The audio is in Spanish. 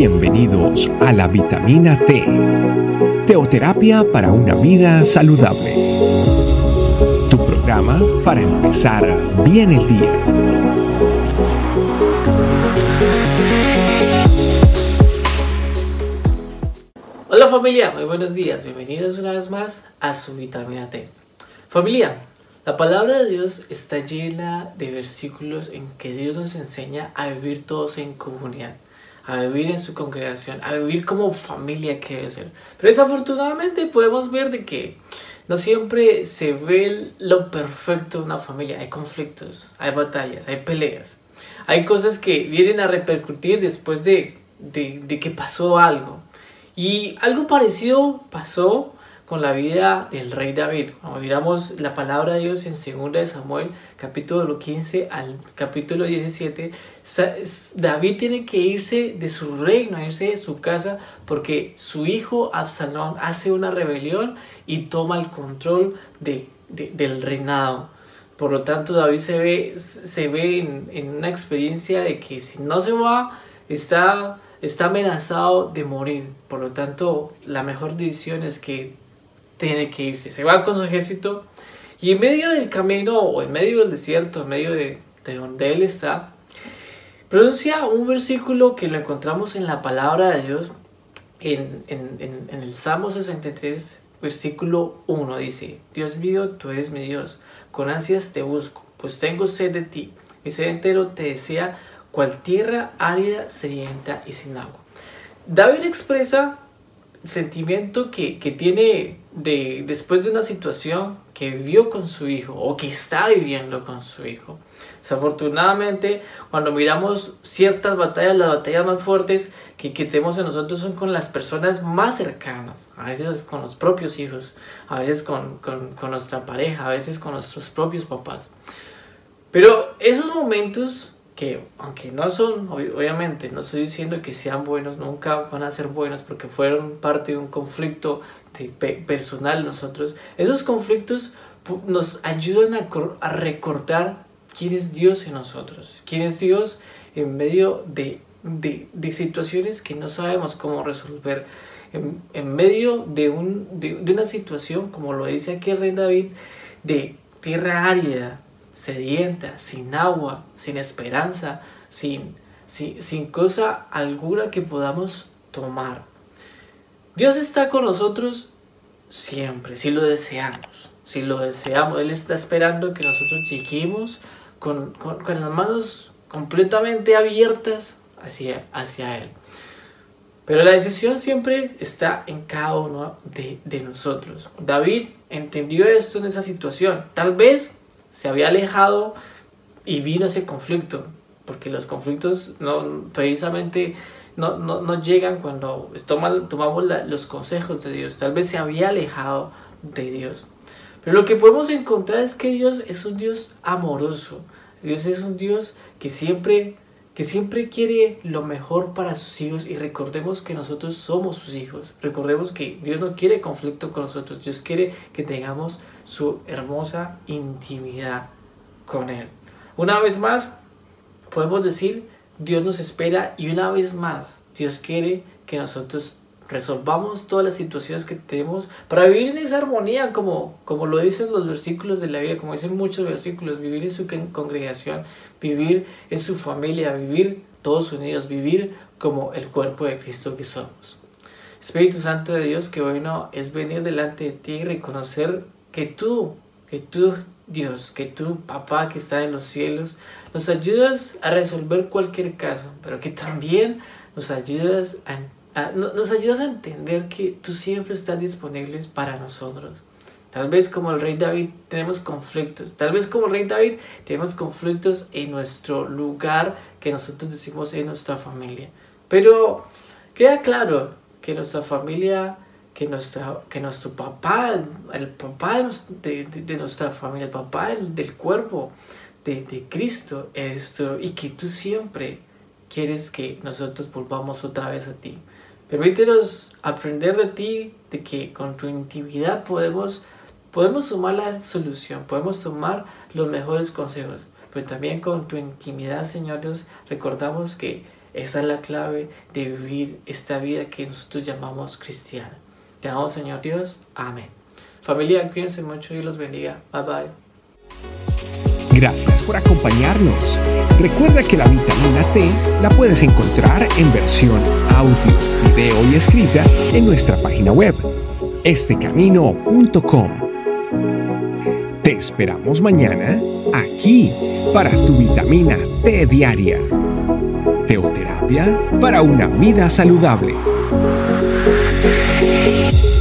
Bienvenidos a la vitamina T, teoterapia para una vida saludable. Tu programa para empezar bien el día. Hola familia, muy buenos días, bienvenidos una vez más a su vitamina T. Familia, la palabra de Dios está llena de versículos en que Dios nos enseña a vivir todos en comunidad, a vivir en su congregación, a vivir como familia que debe ser. Pero desafortunadamente podemos ver de que no siempre se ve lo perfecto de una familia. Hay conflictos, hay batallas, hay peleas. Hay cosas que vienen a repercutir después de, de, de que pasó algo. Y algo parecido pasó con la vida del rey David. Cuando miramos la palabra de Dios en 2 Samuel, capítulo 15 al capítulo 17, David tiene que irse de su reino, irse de su casa, porque su hijo Absalón hace una rebelión y toma el control de, del reinado. Por lo tanto, David se ve, se ve en, en una experiencia de que si no se va, está está amenazado de morir. Por lo tanto, la mejor decisión es que tiene que irse. Se va con su ejército y en medio del camino o en medio del desierto, en medio de, donde él está, pronuncia un versículo que lo encontramos en la palabra de Dios, en, en, en, el Salmo 63, versículo 1. Dice, Dios mío, tú eres mi Dios, con ansias te busco, pues tengo sed de ti. Mi sed entero te desea cual tierra árida, sedienta y sin agua. David expresa sentimiento que, que, tiene de, después de una situación que vivió con su hijo o que está viviendo con su hijo. Desafortunadamente, cuando miramos ciertas batallas, las batallas más fuertes que, que tenemos en nosotros son con las personas más cercanas, a veces con los propios hijos, a veces con, con, con nuestra pareja, a veces con nuestros propios papás. Pero esos momentos que aunque no son, obviamente, no estoy diciendo que sean buenos, nunca van a ser buenos porque fueron parte de un conflicto personal nosotros, esos conflictos nos ayudan a, recordar quién es Dios en nosotros, quién es Dios en medio de, de, de situaciones que no sabemos cómo resolver, en, en medio de, un, de, de una situación, como lo dice aquí el rey David, de tierra árida, sedienta, sin agua, sin esperanza, sin, sin, sin cosa alguna que podamos tomar. Dios está con nosotros siempre, si lo deseamos, si lo deseamos. Él está esperando que nosotros lleguemos con, con, con las manos completamente abiertas hacia, hacia Él. Pero la decisión siempre está en cada uno de, de nosotros. David entendió esto en esa situación. Tal vez se había alejado y vino ese conflicto, porque los conflictos no, precisamente no, no, no llegan cuando tomamos los consejos de Dios, tal vez se había alejado de Dios. Pero lo que podemos encontrar es que Dios es un Dios amoroso, Dios es un Dios que siempre que siempre quiere lo mejor para sus hijos y recordemos que nosotros somos sus hijos. Recordemos que Dios no quiere conflicto con nosotros, Dios quiere que tengamos su hermosa intimidad con Él. Una vez más, podemos decir, Dios nos espera y una vez más, Dios quiere que nosotros resolvamos todas las situaciones que tenemos para vivir en esa armonía, como, como lo dicen los versículos de la Biblia, como dicen muchos versículos, vivir en su congregación, vivir en su familia, vivir todos unidos, vivir como el cuerpo de Cristo que somos. Espíritu Santo de Dios, que bueno es venir delante de ti y reconocer que tú, que tú, Dios, que tú, papá que está en los cielos, nos ayudas a resolver cualquier caso, pero que también nos ayudas a nos ayudas a entender que tú siempre estás disponible para nosotros. Tal vez como el rey David tenemos conflictos. Tal vez como el rey David tenemos conflictos en nuestro lugar que nosotros decimos en nuestra familia. Pero queda claro que nuestra familia, que, nuestra, que nuestro papá, el papá de, de, nuestra familia, el papá del, cuerpo de, Cristo, esto, y que tú siempre quieres que nosotros volvamos otra vez a ti. Permítenos aprender de ti, de que con tu intimidad podemos, podemos tomar la solución, podemos tomar los mejores consejos. Pero también con tu intimidad, Señor Dios, recordamos que Esa es la clave de vivir esta vida que nosotros llamamos cristiana. Te amo, Señor Dios. Amén. Familia, cuídense mucho y los bendiga. Bye bye. Gracias por acompañarnos. Recuerda que la vitamina T la puedes encontrar en versión audio, video y escrita en nuestra página web, estecamino.com. Te esperamos mañana aquí para tu vitamina T diaria. Teoterapia para una vida saludable. Thank you.